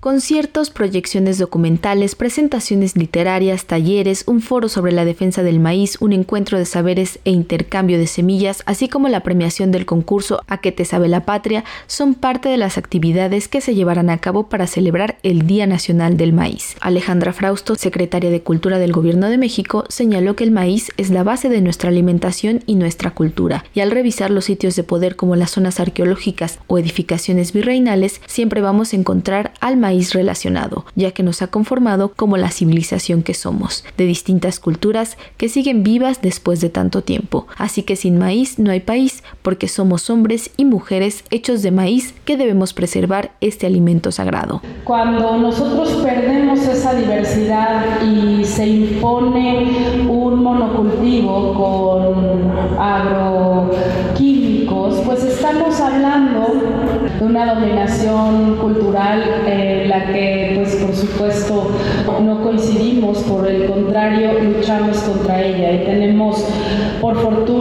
Conciertos, proyecciones documentales, presentaciones literarias, talleres, un foro sobre la defensa del maíz, un encuentro de saberes e intercambio de semillas, así como la premiación del concurso A que te sabe la patria, son parte de las actividades que se llevarán a cabo para celebrar el Día Nacional del Maíz. Alejandra Frausto, secretaria de Cultura del Gobierno de México, señaló que el maíz es la base de nuestra alimentación y nuestra cultura, y al revisar los sitios de poder como las zonas arqueológicas o edificaciones virreinales, siempre vamos a encontrar al maíz maíz relacionado, ya que nos ha conformado como la civilización que somos, de distintas culturas que siguen vivas después de tanto tiempo. Así que sin maíz no hay país, porque somos hombres y mujeres hechos de maíz que debemos preservar este alimento sagrado. Cuando nosotros perdemos esa diversidad y se impone un monocultivo con agroquímicos, pues estamos hablando una dominación cultural eh, la que, pues por supuesto, no coincidimos, por el contrario, luchamos contra ella. Y tenemos, por fortuna,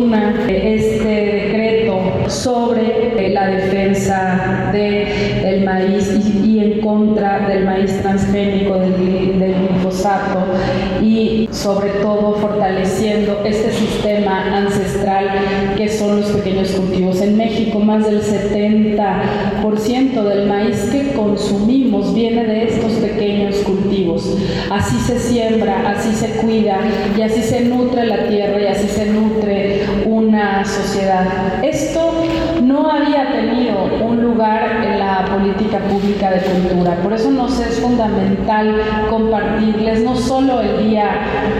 contra del maíz transgénico, del, del glifosato y sobre todo fortaleciendo este sistema ancestral que son los pequeños cultivos. En México más del 70% del maíz que consumimos viene de estos pequeños cultivos. Así se siembra, así se cuida y así se nutre la tierra y así se nutre una sociedad. Esto no había tenido un lugar política pública de cultura. Por eso nos es fundamental compartirles no solo el Día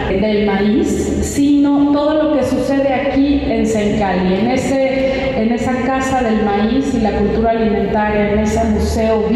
del Maíz, sino todo lo que sucede aquí en Sencali, en ese en esa casa del maíz y la cultura alimentaria, en ese museo.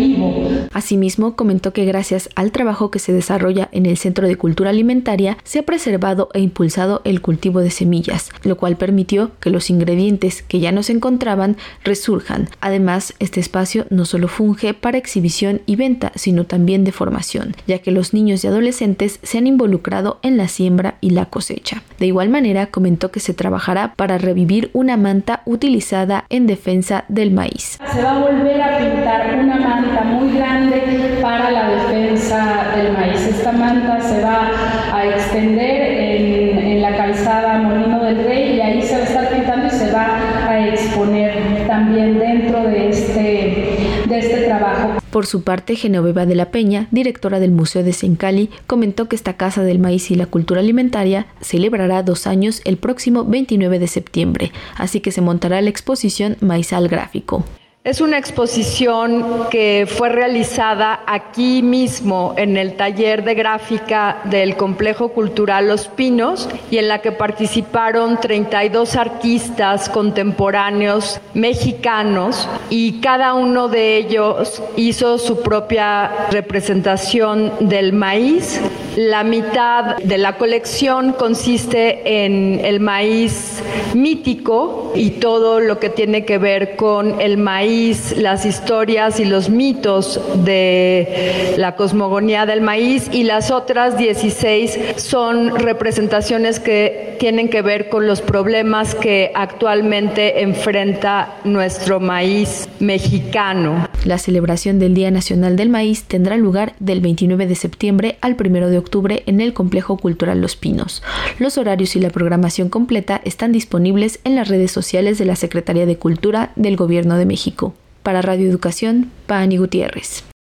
Asimismo, comentó que gracias al trabajo que se desarrolla en el Centro de Cultura Alimentaria, se ha preservado e impulsado el cultivo de semillas, lo cual permitió que los ingredientes que ya no se encontraban resurjan. Además, este espacio no solo funge para exhibición y venta, sino también de formación, ya que los niños y adolescentes se han involucrado en la siembra y la cosecha. De igual manera, comentó que se trabajará para revivir una manta utilizada en defensa del maíz. Se va a volver a pintar una manta muy grande para la defensa del maíz. Esta manta se va a extender en, en la calzada Molino del Rey y ahí se va a estar pintando y se va a exponer también dentro de este, de este trabajo. Por su parte, Genoveva de la Peña, directora del Museo de Sencali, comentó que esta Casa del Maíz y la Cultura Alimentaria celebrará dos años el próximo 29 de septiembre, así que se montará la exposición Maizal Gráfico. Es una exposición que fue realizada aquí mismo en el taller de gráfica del Complejo Cultural Los Pinos y en la que participaron 32 artistas contemporáneos mexicanos y cada uno de ellos hizo su propia representación del maíz. La mitad de la colección consiste en el maíz mítico y todo lo que tiene que ver con el las historias y los mitos de la cosmogonía del maíz y las otras 16 son representaciones que tienen que ver con los problemas que actualmente enfrenta nuestro maíz mexicano. La celebración del Día Nacional del Maíz tendrá lugar del 29 de septiembre al 1 de octubre en el Complejo Cultural Los Pinos. Los horarios y la programación completa están disponibles en las redes sociales de la Secretaría de Cultura del Gobierno de México. Para Radio Educación, Pani Gutiérrez.